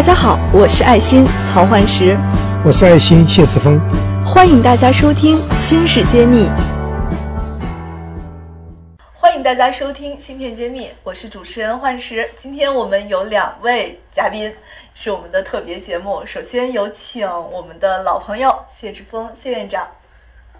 大家好，我是爱心曹焕石，我是爱心谢志峰，欢迎大家收听《新事揭秘》。欢迎大家收听《芯片揭秘》，我是主持人幻石。今天我们有两位嘉宾，是我们的特别节目。首先有请我们的老朋友谢志峰谢院长。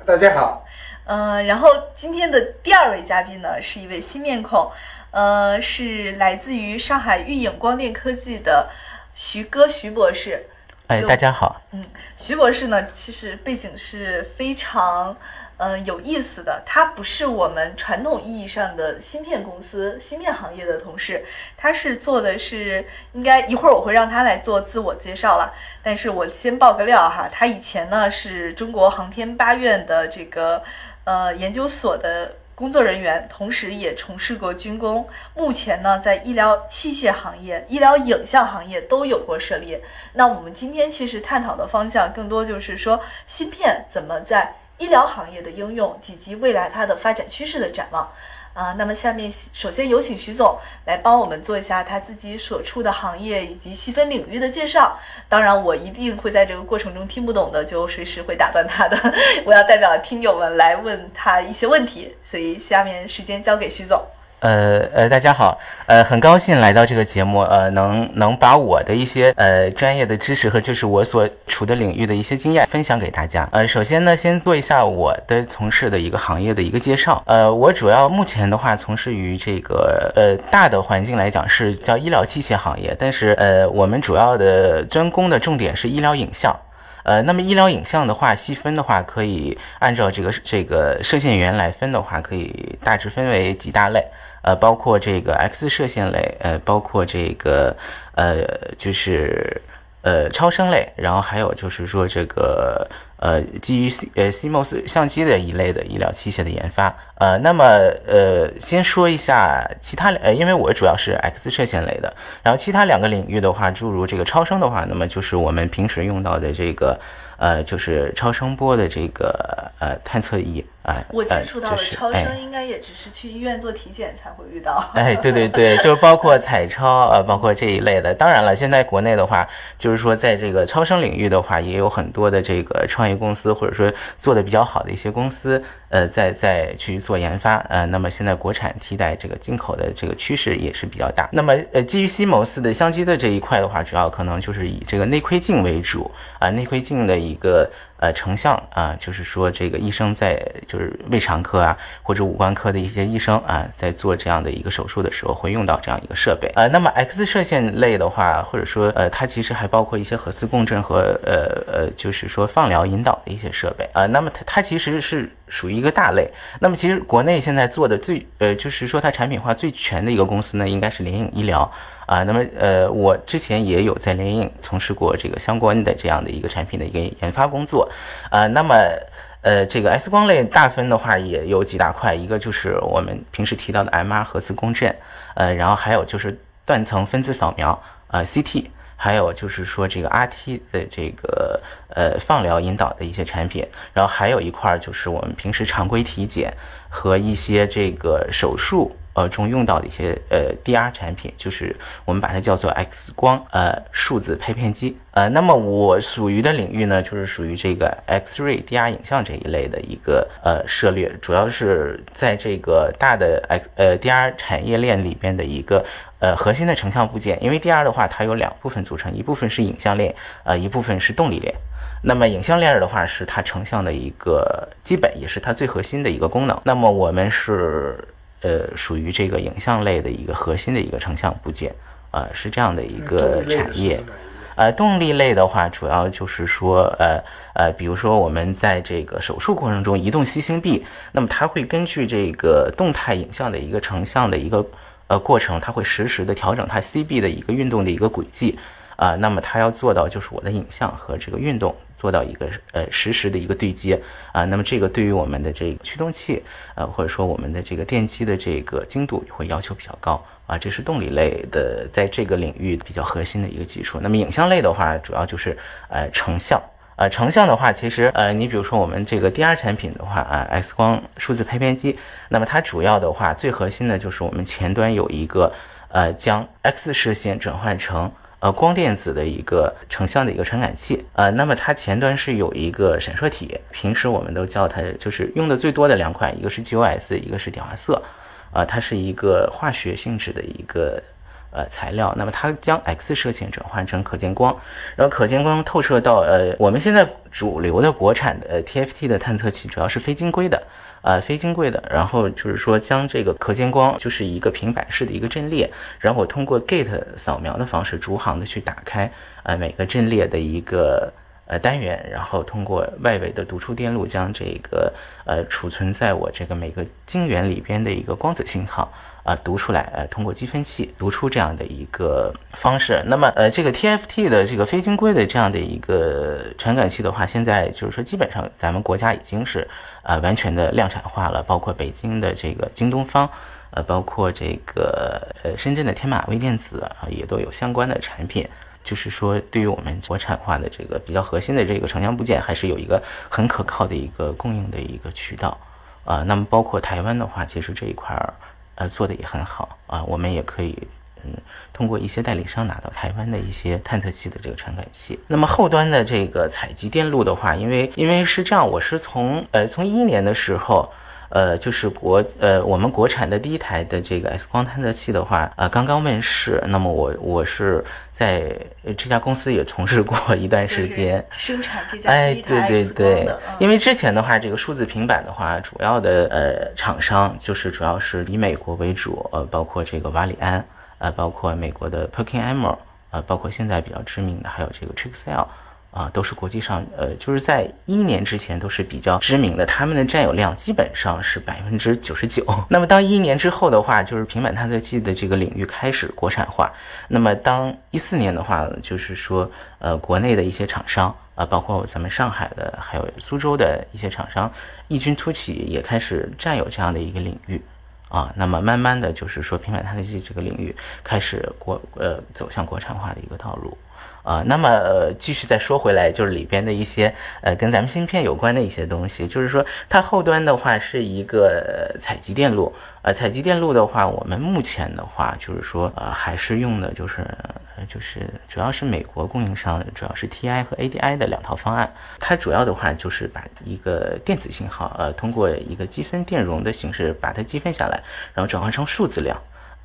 大家好。嗯，然后今天的第二位嘉宾呢，是一位新面孔，呃，是来自于上海玉影光电科技的徐哥徐博士。哎，大家好。嗯，徐博士呢，其实背景是非常。嗯，有意思的，他不是我们传统意义上的芯片公司、芯片行业的同事，他是做的是，应该一会儿我会让他来做自我介绍了。但是我先爆个料哈，他以前呢是中国航天八院的这个呃研究所的工作人员，同时也从事过军工，目前呢在医疗器械行业、医疗影像行业都有过涉猎。那我们今天其实探讨的方向更多就是说，芯片怎么在医疗行业的应用以及未来它的发展趋势的展望，啊，那么下面首先有请徐总来帮我们做一下他自己所处的行业以及细分领域的介绍。当然，我一定会在这个过程中听不懂的就随时会打断他的。我要代表听友们来问他一些问题，所以下面时间交给徐总。呃呃，大家好，呃，很高兴来到这个节目，呃，能能把我的一些呃专业的知识和就是我所处的领域的一些经验分享给大家。呃，首先呢，先做一下我的从事的一个行业的一个介绍。呃，我主要目前的话从事于这个呃大的环境来讲是叫医疗器械行业，但是呃我们主要的专攻的重点是医疗影像。呃，那么医疗影像的话，细分的话，可以按照这个这个射线源来分的话，可以大致分为几大类。呃，包括这个 X 射线类，呃，包括这个呃，就是呃超声类，然后还有就是说这个呃基于 C 呃 CMOS 相机的一类的医疗器械的研发。呃，那么呃，先说一下其他呃，因为我主要是 X 射线类的，然后其他两个领域的话，诸如这个超声的话，那么就是我们平时用到的这个。呃，就是超声波的这个呃探测仪啊，我接触到的超声应该也只是去医院做体检才会遇到。哎，对对对，就是包括彩超呃，包括这一类的。当然了，现在国内的话，就是说在这个超声领域的话，也有很多的这个创业公司，或者说做的比较好的一些公司，呃，在在去做研发。呃，那么现在国产替代这个进口的这个趋势也是比较大。那么呃，基于 CMOS 的相机的这一块的话，主要可能就是以这个内窥镜为主啊，内窥镜的。一个呃成像啊，就是说这个医生在就是胃肠科啊或者五官科的一些医生啊，在做这样的一个手术的时候会用到这样一个设备呃，那么 X 射线类的话，或者说呃它其实还包括一些核磁共振和呃呃就是说放疗引导的一些设备啊，那么它它其实是属于一个大类。那么其实国内现在做的最呃就是说它产品化最全的一个公司呢，应该是联影医疗。啊，那么呃，我之前也有在联影从事过这个相关的这样的一个产品的一个研发工作，啊，那么呃，这个 X 光类大分的话也有几大块，一个就是我们平时提到的 MR 核磁共振，呃，然后还有就是断层分子扫描，啊，CT，还有就是说这个 RT 的这个呃放疗引导的一些产品，然后还有一块就是我们平时常规体检和一些这个手术。呃，中用到的一些呃 DR 产品，就是我们把它叫做 X 光呃数字拍片机。呃，那么我属于的领域呢，就是属于这个 X-ray DR 影像这一类的一个呃涉猎，主要是在这个大的 X 呃 DR 产业链里边的一个呃核心的成像部件。因为 DR 的话，它有两部分组成，一部分是影像链，呃，一部分是动力链。那么影像链的话，是它成像的一个基本，也是它最核心的一个功能。那么我们是。呃，属于这个影像类的一个核心的一个成像部件，呃，是这样的一个产业。呃，动力类的话，主要就是说，呃呃，比如说我们在这个手术过程中移动吸星臂，那么它会根据这个动态影像的一个成像的一个呃过程，它会实时的调整它 C B 的一个运动的一个轨迹。啊，那么它要做到就是我的影像和这个运动做到一个呃实时的一个对接啊，那么这个对于我们的这个驱动器呃或者说我们的这个电机的这个精度会要求比较高啊，这是动力类的在这个领域比较核心的一个技术。那么影像类的话，主要就是呃成像呃成像的话，其实呃你比如说我们这个第二产品的话啊，X 光数字拍片机，那么它主要的话最核心的就是我们前端有一个呃将 X 射线转换成呃光电子的一个成像的一个传感器，呃，那么它前端是有一个闪烁体，平时我们都叫它就是用的最多的两款，一个是 GOS，一个是点化色，啊，它是一个化学性质的一个。呃，材料，那么它将 X 射线转换成可见光，然后可见光透射到呃，我们现在主流的国产的 TFT 的探测器主要是非晶硅的，呃，非晶硅的，然后就是说将这个可见光就是一个平板式的一个阵列，然后我通过 Gate 扫描的方式逐行的去打开呃每个阵列的一个呃单元，然后通过外围的读出电路将这个呃储存在我这个每个晶圆里边的一个光子信号。啊，读出来，呃，通过积分器读出这样的一个方式。那么，呃，这个 TFT 的这个非晶硅的这样的一个传感器的话，现在就是说，基本上咱们国家已经是呃完全的量产化了，包括北京的这个京东方，呃，包括这个呃深圳的天马微电子啊，也都有相关的产品。就是说，对于我们国产化的这个比较核心的这个成像部件，还是有一个很可靠的一个供应的一个渠道啊。那么，包括台湾的话，其实这一块儿。呃，做的也很好啊，我们也可以，嗯，通过一些代理商拿到台湾的一些探测器的这个传感器。那么后端的这个采集电路的话，因为因为是这样，我是从呃从一一年的时候。呃，就是国呃，我们国产的第一台的这个 X 光探测器的话，呃，刚刚问世。那么我我是在这家公司也从事过一段时间，生产这家哎，对对对，因为之前的话，这个数字平板的话，主要的呃厂商就是主要是以美国为主，呃，包括这个瓦里安，呃，包括美国的 PerkinElmer，呃，包括现在比较知名的还有这个 Trixel。啊，都是国际上，呃，就是在一年之前都是比较知名的，他们的占有量基本上是百分之九十九。那么当一年之后的话，就是平板探测器的这个领域开始国产化。那么当一四年的话，就是说，呃，国内的一些厂商啊，包括咱们上海的，还有苏州的一些厂商，异军突起，也开始占有这样的一个领域。啊，那么慢慢的就是说，平板探测器这个领域开始国，呃，走向国产化的一个道路。啊，那么呃，继续再说回来，就是里边的一些呃跟咱们芯片有关的一些东西，就是说它后端的话是一个采集电路，呃，采集电路的话，我们目前的话就是说呃还是用的就是就是主要是美国供应商，主要是 TI 和 ADI 的两套方案，它主要的话就是把一个电子信号呃通过一个积分电容的形式把它积分下来，然后转换成数字量。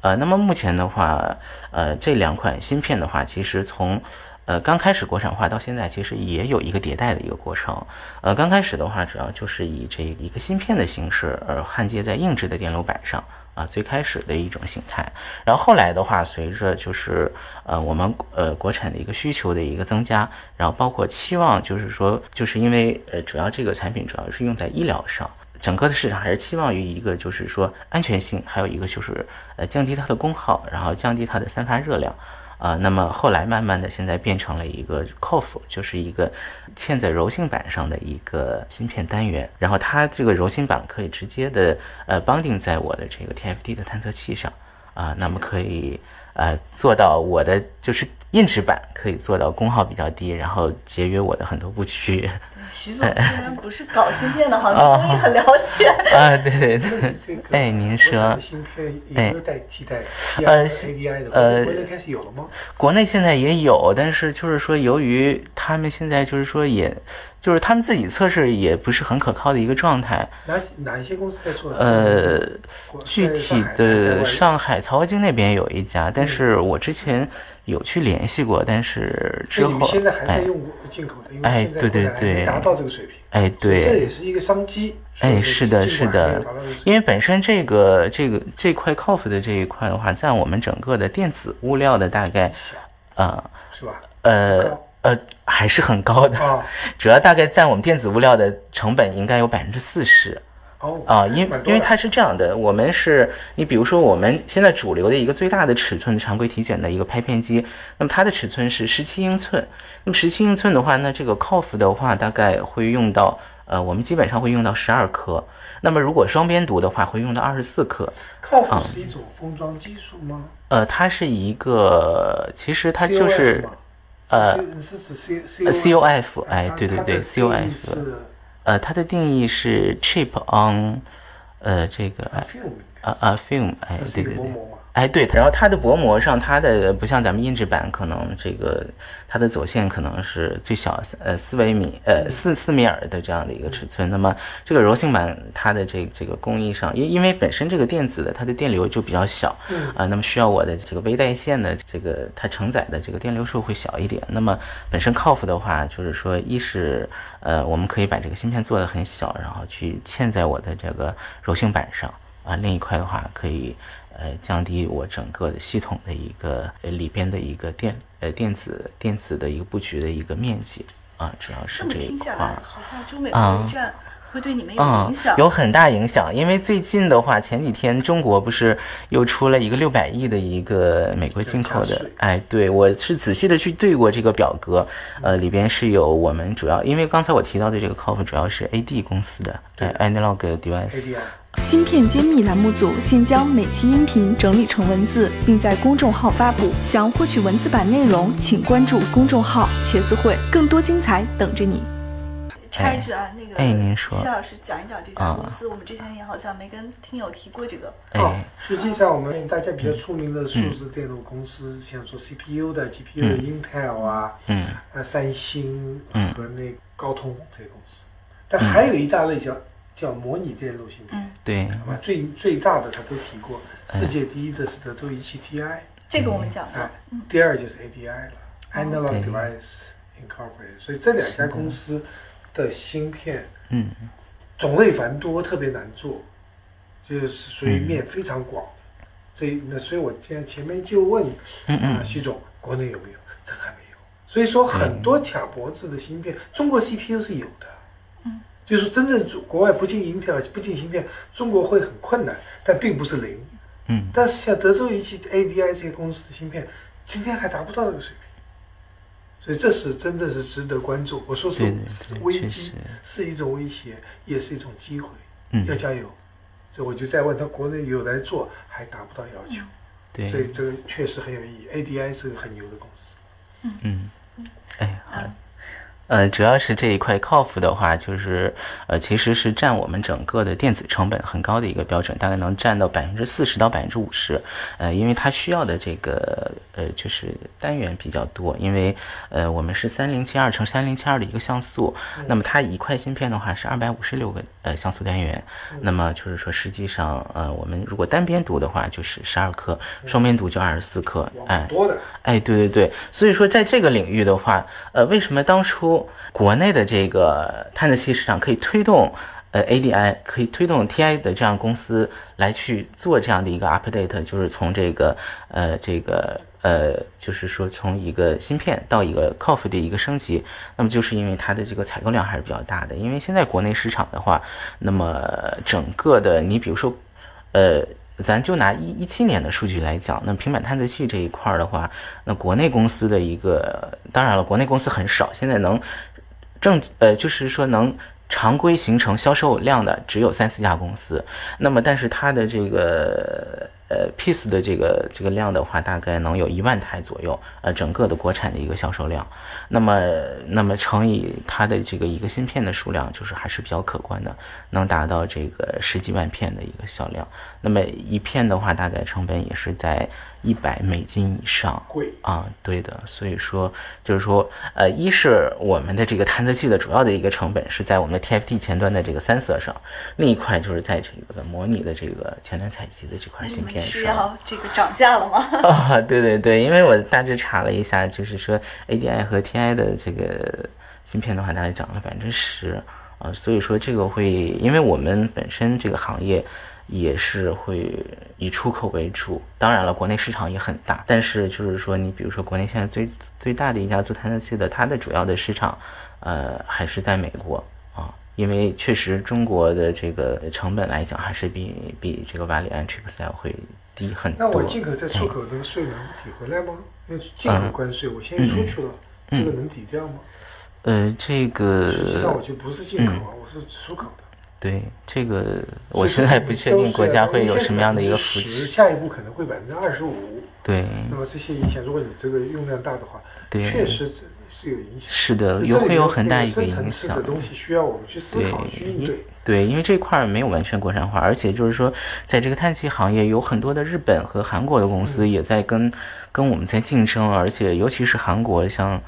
呃，那么目前的话，呃，这两款芯片的话，其实从，呃，刚开始国产化到现在，其实也有一个迭代的一个过程。呃，刚开始的话，主要就是以这一个芯片的形式，而焊接在硬质的电路板上，啊，最开始的一种形态。然后后来的话，随着就是呃我们呃国产的一个需求的一个增加，然后包括期望，就是说，就是因为呃主要这个产品主要是用在医疗上。整个的市场还是期望于一个，就是说安全性，还有一个就是呃降低它的功耗，然后降低它的散发热量，啊，那么后来慢慢的现在变成了一个 COF，就是一个嵌在柔性板上的一个芯片单元，然后它这个柔性板可以直接的呃绑定在我的这个 TFT 的探测器上，啊，那么可以呃做到我的就是硬质板可以做到功耗比较低，然后节约我的很多布局。徐总虽然不是搞芯片的，好像工艺很了解。啊，对对对。哎，您说。芯片有没有代替代 ADI 的？呃，国内开始有了吗？国内现在也有，但是就是说，由于他们现在就是说也。就是他们自己测试也不是很可靠的一个状态。哪哪一些公司在做？呃，具体的上海曹河泾那边有一家，但是我之前有去联系过，但是之后现在还在用进口的，哎对对对，达到这个水平。哎，对，这也是一个商机。哎，是的，是的，因为本身这个这个这块 COF 的这一块的话，在我们整个的电子物料的大概，啊，是吧？呃。呃，还是很高的，主要大概占我们电子物料的成本应该有百分之四十。哦，啊，因因为它是这样的，我们是你比如说我们现在主流的一个最大的尺寸常规体检的一个拍片机，那么它的尺寸是十七英寸，那么十七英寸的话，那这个 COF 的话大概会用到，呃，我们基本上会用到十二颗，那么如果双边读的话会用到二十四颗。COF 是一种封装技术吗？呃，它是一个，其实它就是。呃，是指 C C O F，哎，对对对，C O F，呃，它的定义是 chip on，呃，这个，啊啊，film，哎，对对对，哎，对，然后它的薄膜上，它的不像咱们硬质板，可能这个它的走线可能是最小呃四微米，呃四四米耳的这样的一个尺寸。那么这个柔性板，它的这这个工艺上，因因为本身这个电子的它的电流就比较小，啊，那么需要我的这个微带线的这个它承载的这个电流数会小一点。那么本身 COF 的话，就是说一是呃我们可以把这个芯片做的很小，然后去嵌在我的这个柔性板上啊，另一块的话可以。呃，降低我整个的系统的一个呃里边的一个电呃电子电子的一个布局的一个面积啊，主要是这一块。好像中美贸易战会对你们有影响，有很大影响。因为最近的话，前几天中国不是又出了一个六百亿的一个美国进口的？哎，对我是仔细的去对过这个表格，呃，里边是有我们主要，因为刚才我提到的这个 COF 主要是 AD 公司的，哎，Analog Device。芯片揭秘栏目组现将每期音频整理成文字，并在公众号发布。想获取文字版内容，请关注公众号“茄子会”，更多精彩等着你。插一句啊，那个，哎，您说，谢老师讲一讲这家公司。我们之前也好像没跟听友提过这个。哦，实际上我们大家比较出名的数字电路公司，像做 CPU 的、GPU 的，Intel 啊，嗯，呃，三星和那高通这些公司。但还有一大类叫。叫模拟电路芯片，对，好吧，最最大的他都提过，世界第一的是德州仪器 TI，这个我们讲过，第二就是 ADI 了，Analog Device Incorporated，所以这两家公司的芯片，嗯，种类繁多，特别难做，就是属于面非常广的，这那所以我今天前面就问，嗯，徐总，国内有没有？这还没有，所以说很多卡脖子的芯片，中国 CPU 是有的。就是真正国外不进 Intel 不进芯片，中国会很困难，但并不是零。嗯，但是像德州仪器、ADI 这些公司的芯片，今天还达不到那个水平，所以这是真正是值得关注。我说是危机，是一种威胁，也是一种机会。嗯，要加油。所以我就在问他，国内有来做，还达不到要求。对，所以这个确实很有意义。ADI 是个很牛的公司。嗯嗯，哎，好。呃，主要是这一块 COF 的话，就是呃，其实是占我们整个的电子成本很高的一个标准，大概能占到百分之四十到百分之五十。呃，因为它需要的这个呃，就是单元比较多，因为呃，我们是三零七二乘三零七二的一个像素，那么它一块芯片的话是二百五十六个呃像素单元，那么就是说实际上呃，我们如果单边读的话就是十二颗，双边读就二十四颗，哎，多的，哎，对对对，所以说在这个领域的话，呃，为什么当初国内的这个探测器市场可以推动，呃，ADI 可以推动 TI 的这样公司来去做这样的一个 update，就是从这个呃这个呃，就是说从一个芯片到一个 Coff 的一个升级，那么就是因为它的这个采购量还是比较大的。因为现在国内市场的话，那么整个的你比如说，呃。咱就拿一一七年的数据来讲，那平板探测器这一块的话，那国内公司的一个，当然了，国内公司很少，现在能正呃，就是说能常规形成销售量的只有三四家公司。那么，但是它的这个。呃，piece 的这个这个量的话，大概能有一万台左右。呃，整个的国产的一个销售量，那么那么乘以它的这个一个芯片的数量，就是还是比较可观的，能达到这个十几万片的一个销量。那么一片的话，大概成本也是在。一百美金以上，贵啊，对的，所以说就是说，呃，一是我们的这个探测器的主要的一个成本是在我们的 TFT 前端的这个三色上，另一块就是在这个模拟的这个前端采集的这块芯片上。是要这个涨价了吗？啊，对对对，因为我大致查了一下，就是说 ADI 和 TI 的这个芯片的话，大概涨了百分之十啊，所以说这个会，因为我们本身这个行业。也是会以出口为主，当然了，国内市场也很大。但是就是说，你比如说国内现在最最大的一家做探测器的，它的主要的市场，呃，还是在美国啊，因为确实中国的这个成本来讲，还是比比这个瓦里安、Trixel 会低很多。那我进口再出口，这个税能抵回来吗？因为进口关税我先出去了，这个能抵掉吗？呃，这个实际上我就不是进口啊，我是出口的。对这个，我现在不确定国家会有什么样的一个扶持。下一步可能会百分之二十五。对。那么这些影响，如果你这个用量大的话，确实是有影响。是的，有会有很大一个影响。的东西需要我们去思考、去应对。对，因为这块儿没有完全国产化，而且就是说，在这个碳气行业，有很多的日本和韩国的公司也在跟跟我们在竞争，而且尤其是韩国，像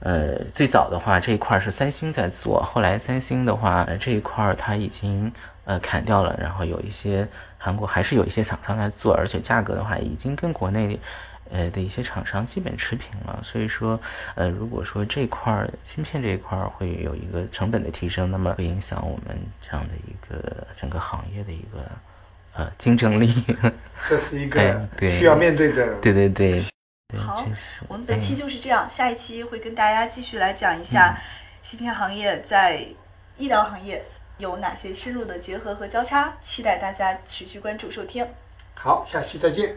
呃最早的话这一块儿是三星在做，后来三星的话这一块儿它已经呃砍掉了，然后有一些韩国还是有一些厂商在做，而且价格的话已经跟国内。呃的一些厂商基本持平了，所以说，呃，如果说这块儿芯片这一块儿会有一个成本的提升，那么会影响我们这样的一个整个行业的一个呃竞争力。这是一个需要面对的。对对对。好，我们本期就是这样，下一期会跟大家继续来讲一下芯片行业在医疗行业有哪些深入的结合和交叉，期待大家持续关注收听。好，下期再见。